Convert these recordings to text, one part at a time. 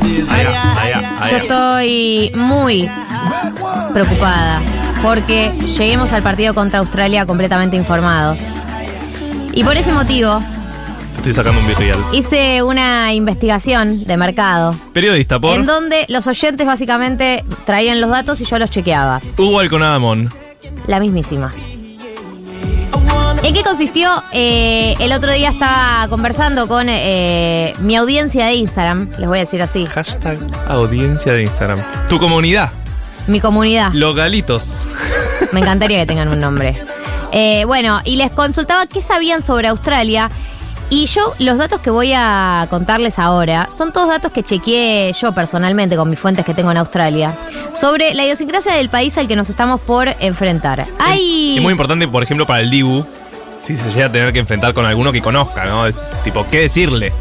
Yo estoy muy preocupada porque lleguemos al partido contra Australia completamente informados. Y por ese motivo Estoy sacando un virreal. hice una investigación de mercado Periodista, por en donde los oyentes básicamente traían los datos y yo los chequeaba. Hugo Alconadamón. La mismísima. ¿En qué consistió? Eh, el otro día estaba conversando con eh, mi audiencia de Instagram, les voy a decir así, Hashtag audiencia de Instagram. Tu comunidad. mi comunidad. Los galitos. Me encantaría que tengan un nombre. Eh, bueno, y les consultaba qué sabían sobre Australia. Y yo, los datos que voy a contarles ahora son todos datos que chequeé yo personalmente con mis fuentes que tengo en Australia sobre la idiosincrasia del país al que nos estamos por enfrentar. Hay. Y muy importante, por ejemplo, para el Dibu, si se llega a tener que enfrentar con alguno que conozca, ¿no? Es tipo, ¿qué decirle?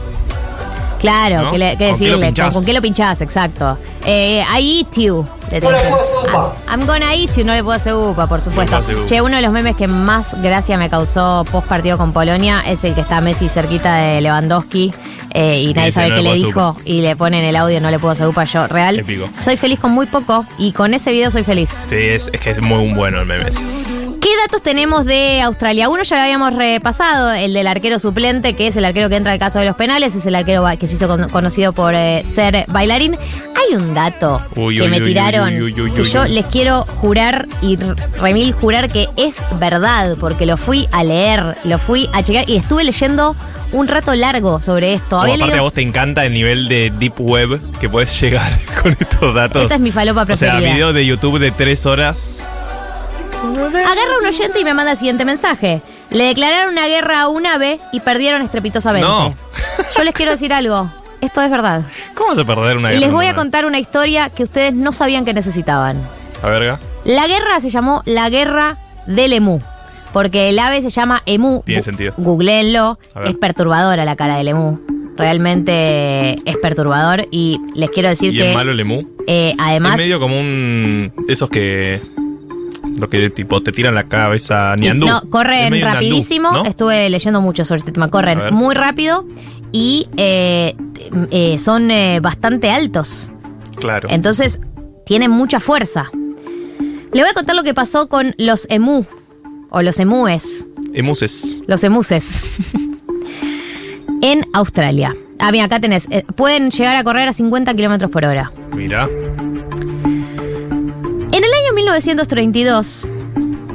Claro, ¿no? que, le- que ¿Con qué decirle? ¿con, con qué lo pinchás? Exacto. Eh, I eat you. le tengo que- I'm, I'm gonna eat you, no le puedo hacer upa, por supuesto. puedo hacer upa. Che, uno de los memes que más gracia me causó post partido con Polonia es el que está Messi cerquita de Lewandowski. eh, y nadie dice, sabe "No qué le le puedo dijo y le ponen el audio no le puedo hacer upa yo real Épico. soy feliz con muy poco y con ese video soy feliz Sí, es, es que es muy bueno el meme. Ese. ¿Qué datos tenemos de Australia? Uno ya lo habíamos repasado, el del arquero suplente, que es el arquero que entra al caso de los penales, es el arquero que se hizo con- conocido por eh, ser bailarín. Hay un dato Uy, que uy, me uy, tiraron, que yo les quiero jurar y remil jurar que es verdad, porque lo fui a leer, lo fui a checar y estuve leyendo un rato largo sobre esto. Como Había aparte a vos te encanta el nivel de deep web que puedes llegar con estos datos. Esta es mi falopa o sea, preferida. videos de YouTube de tres horas. Agarra un oyente y me manda el siguiente mensaje. Le declararon una guerra a un ave y perdieron estrepitosamente. No. Yo les quiero decir algo. Esto es verdad. ¿Cómo a perder una Y guerra? les voy a contar una historia que ustedes no sabían que necesitaban. A verga. La guerra se llamó la guerra del emú. Porque el ave se llama emú. Tiene sentido. Googleenlo. Es perturbadora la cara del emú. Realmente es perturbador. Y les quiero decir ¿Y que. es malo el emu? eh, además. es medio como un... Esos que... Lo que tipo te tiran la cabeza Y- ñandú. No, corren rapidísimo. ¿no? Estuve leyendo mucho sobre este tema. Corren muy rápido y eh, eh, son eh, bastante altos. Claro. Entonces, tienen mucha fuerza. Le voy a contar lo que pasó con los emú. O los emúes. Emuses. Los emuses. en Australia. Ah, bien, acá tenés. eh, pueden llegar a correr a 50 kilómetros por hora. Mira. En el año 1932.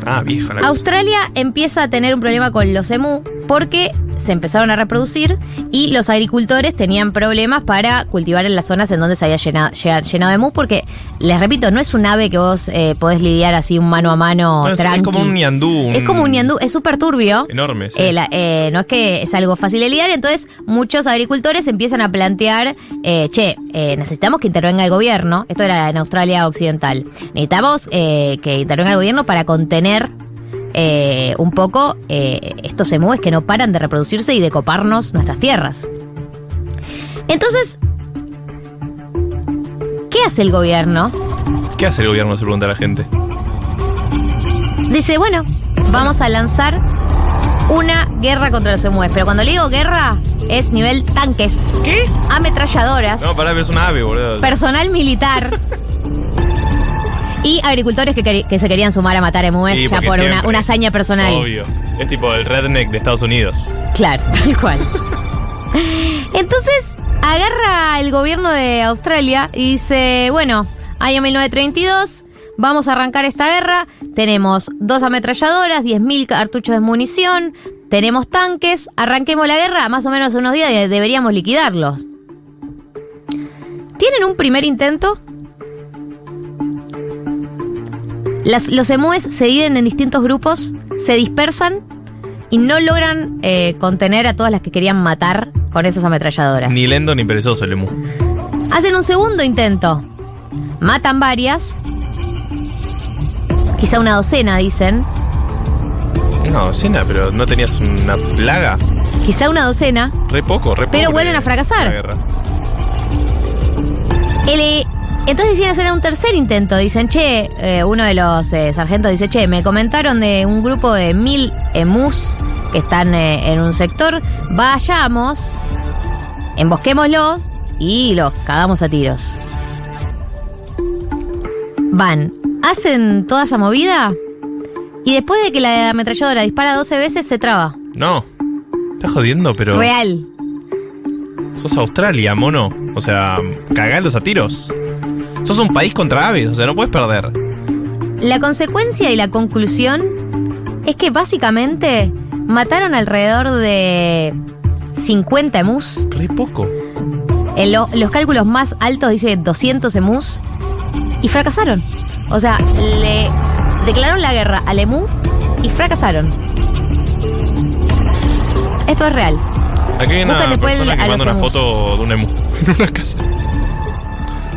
Ah, la. Australia empieza a tener un problema con los emú porque se empezaron a reproducir y los agricultores tenían problemas para cultivar en las zonas en donde se había llenado, lle- llenado de emú porque, les repito, no es un ave que vos eh, podés lidiar así un mano a mano No, es, como un ñandú. Es como un ñandú, es súper turbio. Enorme, sí. Eh, la- eh, no es que es algo fácil de lidiar, entonces muchos agricultores empiezan a plantear, che, necesitamos que intervenga el gobierno, esto era en Australia Occidental, necesitamos que intervenga el gobierno para contener eh, un poco eh, estos emúes que no paran de reproducirse y de coparnos nuestras tierras. Entonces, ¿qué hace el gobierno? ¿Qué hace el gobierno? Se pregunta la gente. Dice, bueno, vamos a lanzar una guerra contra los emúes. Pero cuando le digo guerra, es nivel tanques. ¿Qué? Ametralladoras. No, pará, es un ave, boludo. personal militar. y agricultores que, que se querían sumar a matar emúes Sí, ya porque por una, siempre. una hazaña personal. Obvio. Es tipo el redneck de Estados Unidos. Claro, tal cual. Entonces, agarra el gobierno de Australia y dice, bueno, año 1932, vamos a arrancar esta guerra, tenemos dos ametralladoras, 10.000 cartuchos de munición, tenemos tanques, arranquemos la guerra, más o menos en unos días de- deberíamos liquidarlos. ¿Tienen un primer intento? Las- los emúes se dividen en distintos grupos, se dispersan y no logran eh, contener a todas las que querían matar con esas ametralladoras. Ni lento ni perezoso el emu. Hacen un segundo intento. Matan varias. Quizá una docena, dicen. No, cena, pero no tenías una plaga. Quizá una docena. Re poco, re poco. Pero vuelven a fracasar. El, entonces deciden hacer un tercer intento. Dicen, che, eh, uno de los eh, sargentos dice, che, me comentaron de un grupo de mil emus que están eh, en un sector. Vayamos, embosquémoslos y los cagamos a tiros. Van, hacen toda esa movida y después de que la ametralladora dispara 12 veces se traba. No. Estás jodiendo, pero. Real. Sos Australia, mono. O sea, cagalos a tiros. Sos un país contra aves, o sea, no puedes perder. La consecuencia y la conclusión es que básicamente mataron alrededor de 50 emus. Re poco. En lo- los cálculos más altos dice 200 emus y fracasaron. O sea, le declararon la guerra al emú y fracasaron. Esto es real. Aquí hay una persona a que manda una emus. foto de un emu en una casa.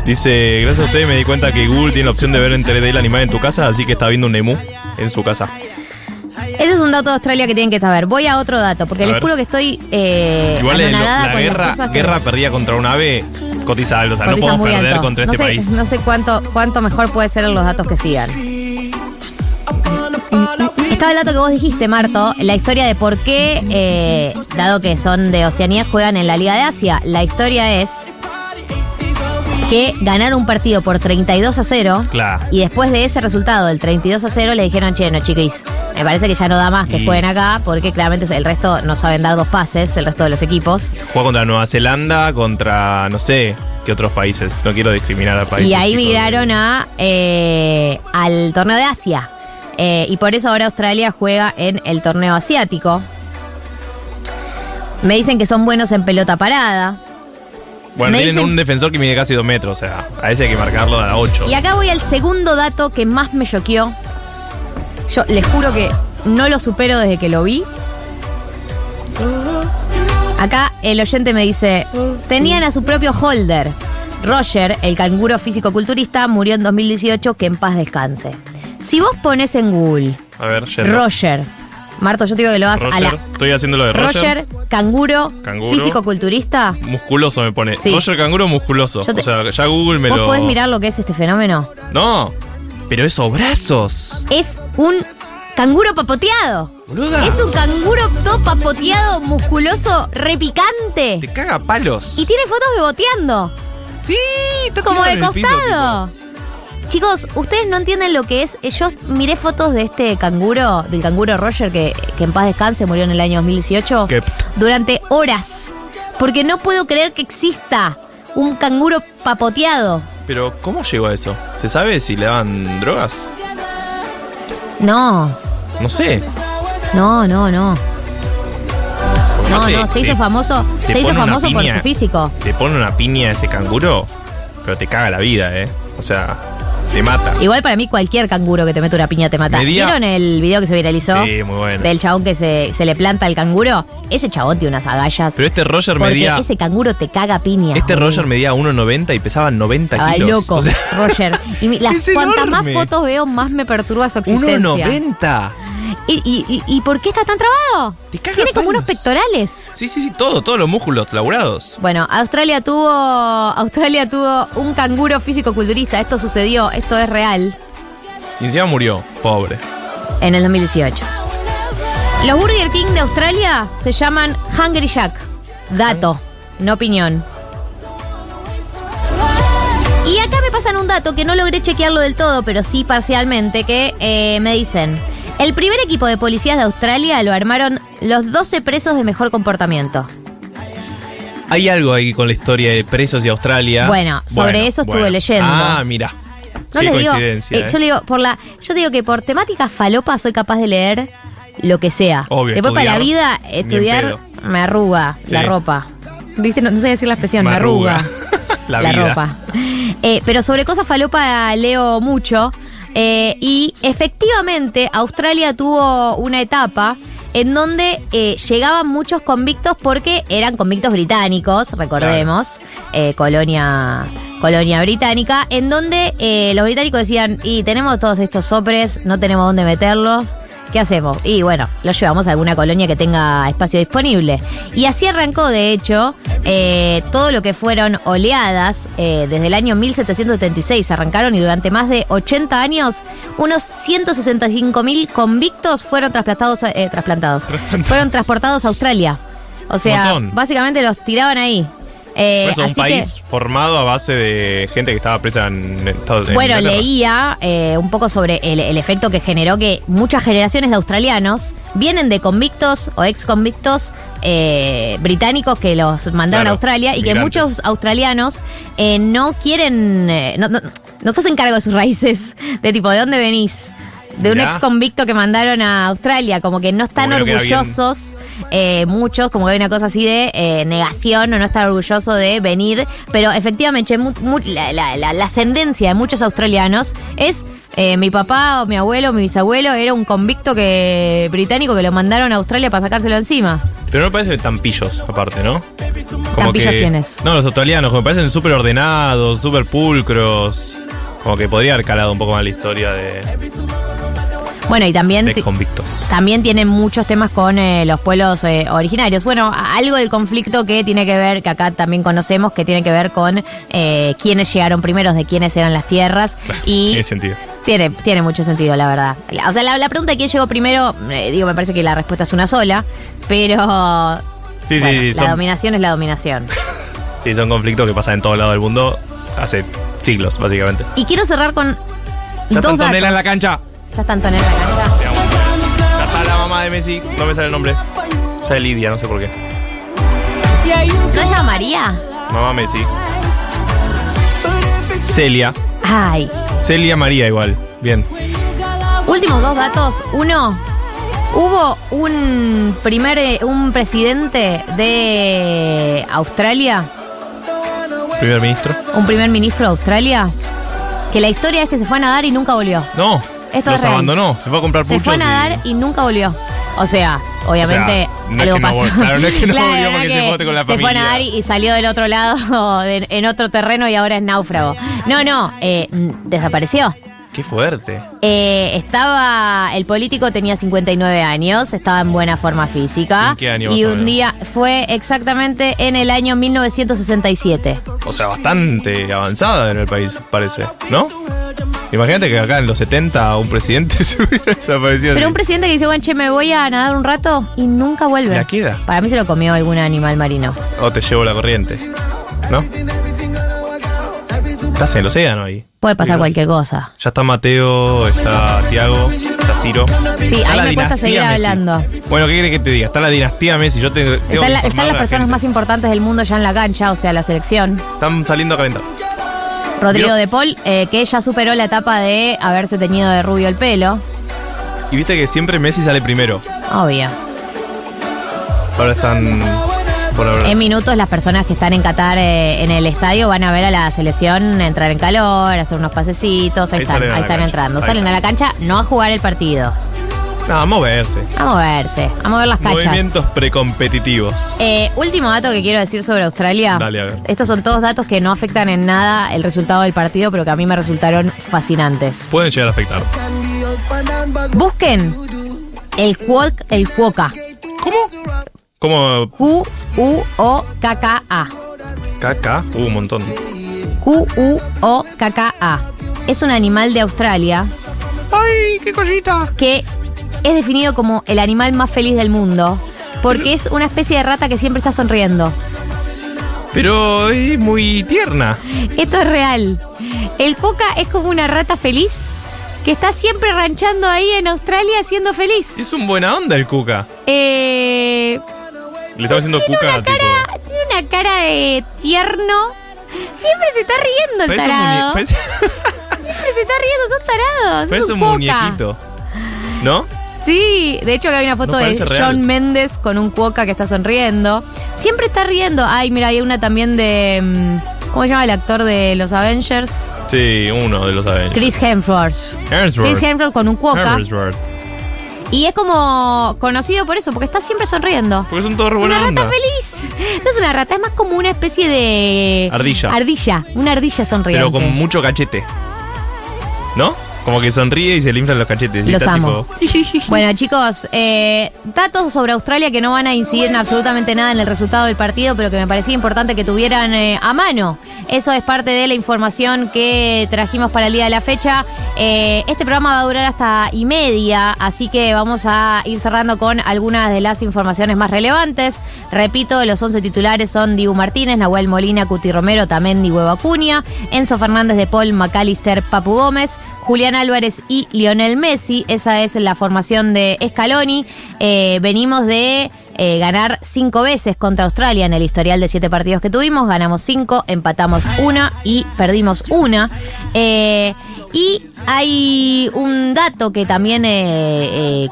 Dice, gracias a ustedes me di cuenta que Google tiene la opción de ver en 3D el animal en tu casa, así que está viendo un emu en su casa. Ese es un dato de Australia que tienen que saber. Voy a otro dato, porque A les ver. juro que estoy eh, Igual lo- la con las guerra, que- guerra perdida contra un ave cotiza alto, o sea, no podemos perder alto. contra no este sé, país. No sé cuánto, cuánto mejor puede ser los datos que sigan. Estaba el dato que vos dijiste, Marto, la historia de por qué, eh, dado que son de Oceanía, juegan en la Liga de Asia. La historia es que ganaron un partido por 32 a 0. Claro. Y después de ese resultado, del 32 a 0, le dijeron, che, no, chiquis, me parece que ya no da más que Y- jueguen acá, porque claramente el resto no saben dar dos pases, el resto de los equipos. Juega contra Nueva Zelanda, contra, no sé, qué otros países. No quiero discriminar al país. Y ahí de- migraron a, eh, al torneo de Asia. Eh, y por eso ahora Australia juega en el torneo asiático. Me dicen que son buenos en pelota parada. Bueno, me tienen dicen- un defensor que mide casi dos metros, o sea, a ese hay que marcarlo a la 8. Y acá voy al segundo dato que más me choqueó. Yo les juro que no lo supero desde que lo vi. Acá el oyente me dice, tenían a su propio holder. Roger, el canguro físico-culturista, murió en 2018, que en paz descanse. Si vos pones en Google A ver. Roger, Marto, yo te digo que lo vas a Roger, la... estoy haciendo lo de Roger. Roger, canguro, Canguro. físico-culturista. Musculoso me pone. Sí. Roger Canguro musculoso. Te- O sea, ya Google me ¿Vos lo. podés mirar lo que es este fenómeno? No, pero esos brazos. Es un canguro papoteado. Boluda. Es un canguro todo papoteado, musculoso, repicante. Te caga palos. Y tiene fotos beboteando, Sí, está como de piso, costado. Chicos, ustedes no entienden lo que es. Eh, Yo miré fotos de este canguro, del canguro Roger, que, que en paz descanse, murió en el año 2018, Que- durante horas. Porque no puedo creer que exista un canguro papoteado. Pero, ¿cómo llegó a eso? ¿Se sabe si le daban drogas? No, No sé. no, no, no. Porque No, no, se hizo te- famoso, te se hizo pone una famoso por piña. su físico. Te pone una piña ese canguro, pero te caga la vida, ¿eh? O sea, te mata. Igual para mí cualquier canguro que te mete una piña te mata. Medía- ¿Vieron el video que se viralizó? Sí, muy bueno. Del chabón que se, se le planta el canguro. Ese chabón tiene unas agallas. Pero este Roger porque medía. ese canguro te caga piña. Este boludo. Roger medía 1,90 y pesaba 90 Estaba kilos. loco, O sea, Roger. Y mi- las es cuantas más enorme. fotos veo, más me perturba su existencia. 1,90. ¿Y, y, y, y por qué está tan trabado? Te caga Tiene como unos pectorales. Sí, sí, sí, todo, todos los músculos laburados. Bueno, Australia tuvo Australia tuvo un canguro físico-culturista. Esto sucedió, esto es real, Y encima murió, pobre. en el 2018. Los Burger King de Australia se llaman Hungry Jack. Dato, no opinión. Y acá me pasan un dato que no logré chequearlo del todo, pero sí parcialmente, que eh, me dicen, el primer equipo de policías de Australia lo armaron los 12 presos de mejor comportamiento. Hay algo ahí con la historia de presos y Australia. Bueno, sobre eso estuve leyendo. Ah, mira. No Qué les digo, eh, ¿eh? yo le digo, por la, yo digo que por temática falopa soy capaz de leer lo que sea. Obvio, Después para la vida, estudiar, me arruga la ropa. ¿Viste? No, no sé decir la expresión, me, arruga. la, la ropa. Eh, pero sobre cosas falopa leo mucho. Eh, y efectivamente, Australia tuvo una etapa en donde eh, llegaban muchos convictos porque eran convictos británicos, recordemos, eh, colonia, colonia británica, en donde eh, los británicos decían, y tenemos todos estos sopres, no tenemos dónde meterlos. ¿Qué hacemos? Y bueno, los llevamos a alguna colonia que tenga espacio disponible. Y así arrancó, de hecho, eh, todo lo que fueron oleadas eh, desde el año 1776. Arrancaron y durante más de 80 años, unos 165 mil convictos fueron trasplantados, eh, trasplantados, fueron transportados a Australia. O sea, Montón. básicamente los tiraban ahí. Eh, Por eso, un que- país formado a base de gente que estaba presa en Estados Unidos. Bueno, leía eh, un poco sobre el, el efecto que generó que muchas generaciones de australianos vienen de convictos o ex convictos eh, británicos que los mandaron Claro, a Australia y que muchos australianos eh, no quieren, eh, no, no, no se hacen cargo de sus raíces, de tipo, ¿de dónde venís? De un ex convicto que mandaron a Australia, como que no están Como que no queda bien. orgullosos, eh, muchos, como que hay una cosa así de eh, negación o no estar orgulloso de venir, pero efectivamente mu- mu- la, la- la- la ascendencia de muchos australianos es eh, mi papá o mi abuelo o mi bisabuelo era un convicto que británico que lo mandaron a Australia para sacárselo encima. Pero no me parece tan pillos, aparte, ¿no? ¿Tan pillos quiénes? No, los australianos, como me parecen súper ordenados, súper pulcros. Como que podría haber calado un poco más la historia de, Bueno, y también... convictos. También tienen muchos temas con eh, los pueblos eh, originarios. Bueno, algo del conflicto que tiene que ver, que acá también conocemos, que tiene que ver con eh, quiénes llegaron primeros, de quiénes eran las tierras. Y Tiene sentido. tiene, tiene mucho sentido, la verdad. O sea, la, la pregunta de quién llegó primero, eh, digo, me parece que la respuesta es una sola, pero... Sí, bueno, sí, la son, dominación es la dominación. sí, son conflictos que pasan en todo lado del mundo hace siglos, básicamente. Y quiero cerrar con Ya dos Antonella en la datos. cancha. Ya está Antonella cancha. Ya está la mamá de Messi, no me sale el nombre. Ya de Lidia, no sé por qué. ¿No se llama María? Mamá Messi. Celia. Ay, Celia María igual. Bien. Últimos dos datos. Uno, hubo un primer eh, un presidente de Australia, Primer ministro. un primer ministro de Australia, que la historia es que se fue a nadar y nunca volvió. No. Esto los es real. abandonó. Se fue a comprar Se puchos fue a nadar y nunca volvió. O sea, obviamente O sea, no es algo que no pasó. vol- claro, no es que no volvió no porque se fue con la Se fue a nadar y, y salió del otro lado, de- en otro terreno y ahora es náufrago. No, no, eh, desapareció. Qué fuerte. Eh, estaba, el político tenía 59 años, estaba en buena forma física. ¿En qué año Y un día fue exactamente en el año 1967. O sea, bastante avanzada en el país, parece. ¿No? Imagínate que acá en los 70 un presidente se hubiera desaparecido. Pero así. un presidente que dice, bueno, che, me voy a nadar un rato y nunca vuelve. ¿La queda? Para mí se lo comió algún animal marino. O te llevo la corriente. ¿No? Estás en el océano ahí. Puede pasar cualquier cosa. Ya está Mateo, está Tiago, está Ciro. Sí, Está ahí me cuesta seguir Messi. hablando. Bueno, ¿qué quieres que te diga? Está la dinastía Messi. Yo te, Están, la- las la personas más importantes del mundo ya en la cancha, o sea, la selección. Están saliendo a calentar. Rodrigo de Paul, eh, que ya superó la etapa de haberse teñido de rubio el pelo. Y viste que siempre Messi sale primero. Obvio. Ahora están por ahora. En minutos las personas que están en Qatar eh, en el estadio van a ver a la selección entrar en calor, hacer unos pasecitos, ahí, Ahí están, ahí están cancha. entrando. Ahí Salen está. a la cancha no a jugar el partido, Nada, a moverse. a moverse, a mover las cachas. Movimientos precompetitivos. Eh, último dato que quiero decir sobre Australia. Dale, a ver. Estos son todos datos que no afectan en nada el resultado del partido, pero que a mí me resultaron fascinantes. Pueden llegar a afectar. Busquen el Cuoc, el Cuoca. ¿Cómo? Como Q-U-O-K-K-A. caca. Uh, un montón. Q-U-O-K-K-A. Es un animal de Australia ¡Ay, qué cosita! que es definido como el animal más feliz del mundo porque es una especie de rata que siempre está sonriendo. Pero es muy tierna. Esto es real. El coca es como una rata feliz que está siempre ranchando ahí en Australia siendo feliz. Es un buena onda el Cuca. Eh, Le estaba haciendo Cuca tipo. cara- tiene una cara de tierno. Siempre se está riendo el Parece tarado. parece, Siempre se está riendo, son tarados. es parece un un muñequito. ¿No? Sí, de hecho que hay una foto No de real. John Méndez con un cuoca que está sonriendo. Siempre está riendo. Ay, mira, hay una también de... mm, ¿Cómo se llama el actor de los Avengers? Sí, uno de los Avengers. Chris Hemsworth. Hemsworth. Chris Hemsworth con un cuoca. Hemsworth. Y es como conocido por eso, porque está siempre sonriendo. Porque son todos buena Una rata feliz. No es una rata, es más como una especie de... Ardilla. Ardilla, una ardilla sonriente. Pero con mucho cachete. ¿No? Como que sonríe y se le inflan los cachetes. Los amo. tipo- Bueno, chicos, eh, datos sobre Australia que no van a incidir en absolutamente nada en el resultado del partido, pero que me parecía importante que tuvieran eh, a mano Eso es parte de la información que trajimos para el día de la fecha. Eh, este programa va a durar hasta y media, así que vamos a ir cerrando con algunas de las informaciones más relevantes. Repito, los 11 titulares son Dibu Martínez, Nahuel Molina, Cuti Romero, Tamendi, Huevo Acuña, Enzo Fernández de Paul, McAllister, Papu Gómez, Julián Álvarez y Lionel Messi. Esa es la formación de Scaloni. Eh, venimos de eh, ganar cinco veces contra Australia en el historial de siete partidos que tuvimos. Ganamos cinco, empatamos una y perdimos una. Eh, y hay un dato que también eh,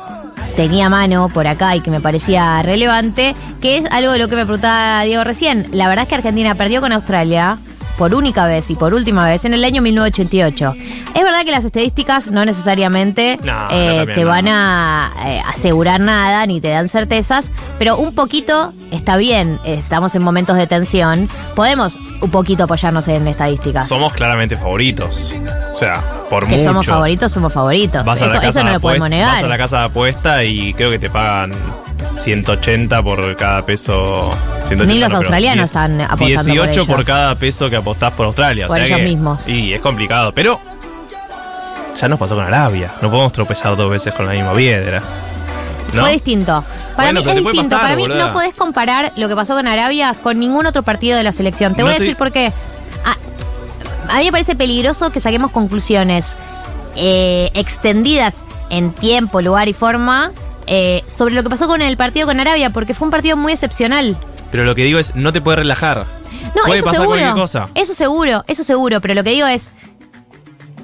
tenía mano por acá y que me parecía relevante, que es algo de lo que me preguntaba Diego recién. La verdad es que Argentina perdió con Australia por única vez y por última vez en el año 1988. Es verdad que las estadísticas no necesariamente No, eh, no, también te no. van a eh, asegurar nada ni te dan certezas, pero un poquito está bien. Estamos en momentos de tensión. Podemos un poquito apoyarnos en estadísticas. Somos claramente favoritos. O sea, por que mucho. somos favoritos, somos favoritos. Vas a la Eso, casa eso no lo podemos apuesta- Vas a la negar. casa de apuesta y creo que te pagan 180 por cada peso. 180 Ni los no, australianos están apostando por 18 por, cada peso que apostás por Australia. o Por sea ellos que- mismos. Y es complicado, pero ya nos pasó con Arabia. No podemos tropezar dos veces con la misma piedra. ¿no? Fue distinto. Para Bueno, mí es distinto. pasar, Para mí boluda. no podés comparar lo que pasó con Arabia con ningún otro partido de la selección. Te No voy a decir por qué. A, a mí me parece peligroso que saquemos conclusiones eh, extendidas en tiempo, lugar y forma eh, sobre lo que pasó con el partido con Arabia, porque fue un partido muy excepcional. Pero lo que digo es, no te puedes relajar. No, Puede eso pasar seguro. cualquier cosa. Eso seguro, eso seguro. Pero lo que digo es.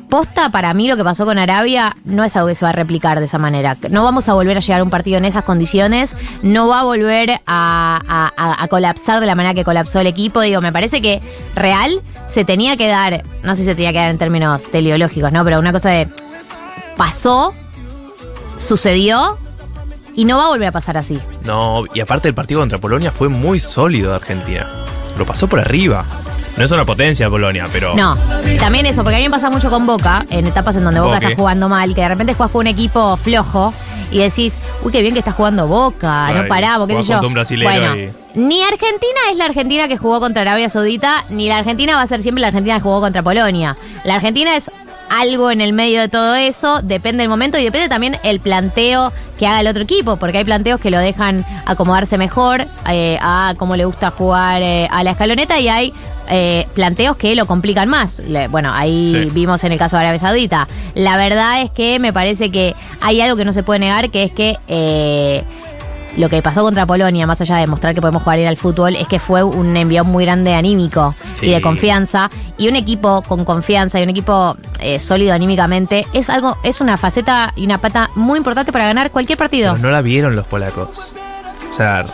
Posta, para mí lo que pasó con Arabia no es algo que se va a replicar de esa manera. No vamos a volver a llegar a un partido en esas condiciones. No va a volver a, a- a- a colapsar de la manera que colapsó el equipo. Digo, me parece que real se tenía que dar, no sé si se tenía que dar en términos teleológicos, ¿no? Pero una cosa de. Pasó, sucedió y no va a volver a pasar así. No, y aparte el partido contra Polonia fue muy sólido de Argentina. Lo pasó por arriba. No es una potencia Polonia, pero. No, también eso, porque a mí me pasa mucho con Boca, en etapas en donde Boca está jugando mal, que de repente juegas con un equipo flojo y decís, uy, qué bien que está jugando Boca, Ay, no paramos, qué sé yo. un bueno, y- ni Argentina es la Argentina que jugó contra Arabia Saudita, ni la Argentina va a ser siempre la Argentina que jugó contra Polonia. La Argentina es algo en el medio de todo eso, depende del momento y depende también el planteo que haga el otro equipo, porque hay planteos que lo dejan acomodarse mejor eh, a cómo le gusta jugar eh, a la escaloneta y hay eh, planteos que lo complican más. Le- bueno, ahí Sí. vimos en el caso de Arabia Saudita. La verdad es que me parece que hay algo que no se puede negar, que es que lo que pasó contra Polonia, más allá de mostrar que podemos jugar bien al fútbol, es que fue un envío muy grande anímico Sí. y de confianza. Y un equipo con confianza y un equipo eh, sólido anímicamente es algo, es una faceta y una pata muy importante para ganar cualquier partido. Pero no la vieron los polacos. O sea,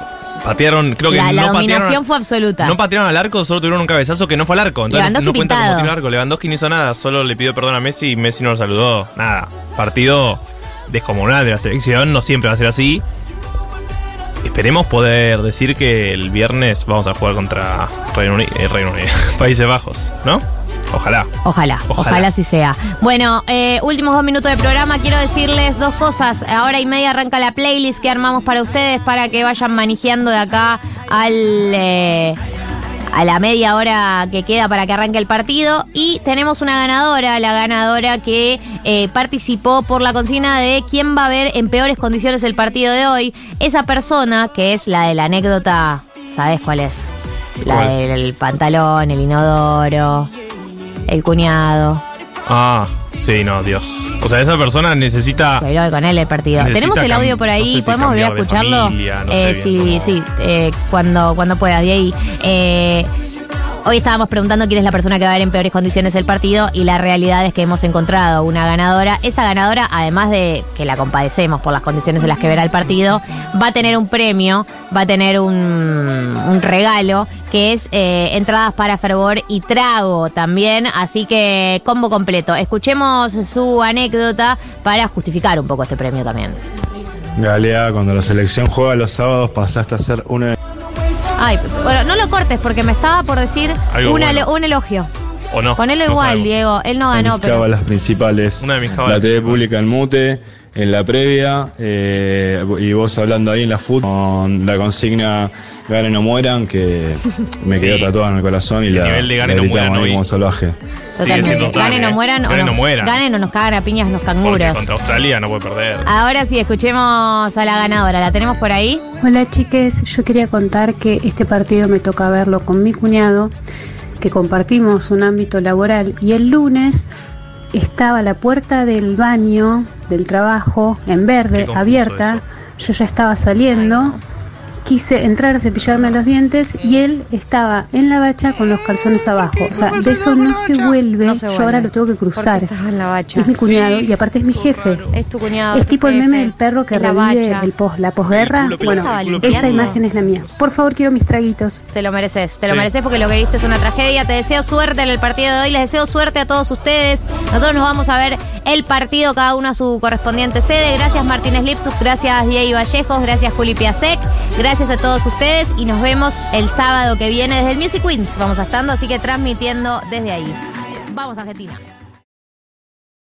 patearon, creo que la la no dominación patearon. fue absoluta. No patearon al arco, solo tuvieron un cabezazo que no fue al arco. Entonces Lewandowski no cuenta como pintado. tiro al arco. Lewandowski no hizo nada, solo le pidió perdón a Messi y Messi no lo saludó. Nada. Partido descomunal de la selección, no siempre va a ser así. Esperemos poder decir que el viernes vamos a jugar contra Reino Unido, eh, Reino Unido, Países Bajos, ¿no? Ojalá. Ojalá, ojalá, Ojalá. así sea. Bueno, eh, últimos dos minutos de programa. Quiero decirles dos cosas. A hora y media arranca la playlist que armamos para ustedes para que vayan manejando de acá al. eh, a la media hora que queda para que arranque el partido. Y tenemos una ganadora, la ganadora que eh, participó por la consigna de quién va a ver en peores condiciones el partido de hoy. Esa persona, que es la de la anécdota, ¿sabes cuál es? La ¿Cuál? del pantalón, el inodoro, el cuñado. Ah, sí, no, Dios. O sea, esa persona necesita. Bailó con él el partido. Tenemos el audio por ahí, no sé si podemos volver a escucharlo. familia, no Eh, sí, cómo- sí, eh, cuando, cuando puedas, de ahí. Eh, hoy estábamos preguntando quién es la persona que va a ver en peores condiciones el partido y la realidad es que hemos encontrado una ganadora. Esa ganadora, además de que la compadecemos por las condiciones en las que verá el partido, va a tener un premio, va a tener un, un regalo que es eh, entradas para fervor y trago también, así que combo completo. Escuchemos su anécdota para justificar un poco este premio también. Galea, cuando la selección juega los sábados pasaste a ser una de Ay, bueno, no lo cortes porque me estaba por decir Algo una- bueno. un elogio. ¿O no? Ponelo No igual, sabemos. Diego. Él no ganó, mis pero. cábalas principales. Una de mis cábalas La TV pública en mute, en la previa eh, y vos hablando ahí en la fútbol con la consigna ganen o mueran que me Sí. quedó tatuada en el corazón y El la, nivel de ganen la o gritamos mueran ahí hoy. como salvaje. Siendo Totalmente. tal, Ganen o mueran o Ganen no- o mueran. Ganen o nos cagan a piñas los Porque canguros. contra Australia no puede perder. Ahora sí, escuchemos a la ganadora. ¿La tenemos por ahí? Hola chiques, yo quería contar que este partido me toca verlo con mi cuñado, que compartimos un ámbito laboral y el lunes estaba la puerta del baño del trabajo en verde, abierta, yo ya estaba saliendo, quise entrar a cepillarme los dientes y él estaba en la bacha con los calzones abajo, o sea, de eso no se vuelve, No se yo ahora lo tengo que cruzar. En la bacha. Es mi cuñado y aparte es mi jefe. Es tu cuñado. Es tipo el meme del perro que la revive bacha. el pos- la posguerra. Culo Bueno, culo esa imagen es la mía. Por favor, quiero mis traguitos. Te lo mereces, te lo Sí. mereces porque lo que viste es una tragedia. Te deseo suerte en el partido de hoy, les deseo suerte a todos ustedes. Nosotros nos vamos a ver el partido, cada uno a su correspondiente sede. Gracias Martínez Lipsus, gracias Diego Vallejos, gracias Juli Piasek, gracias a todos ustedes y nos vemos el sábado que viene desde el Music Queens. Vamos a estando, así que transmitiendo desde ahí. Vamos Argentina.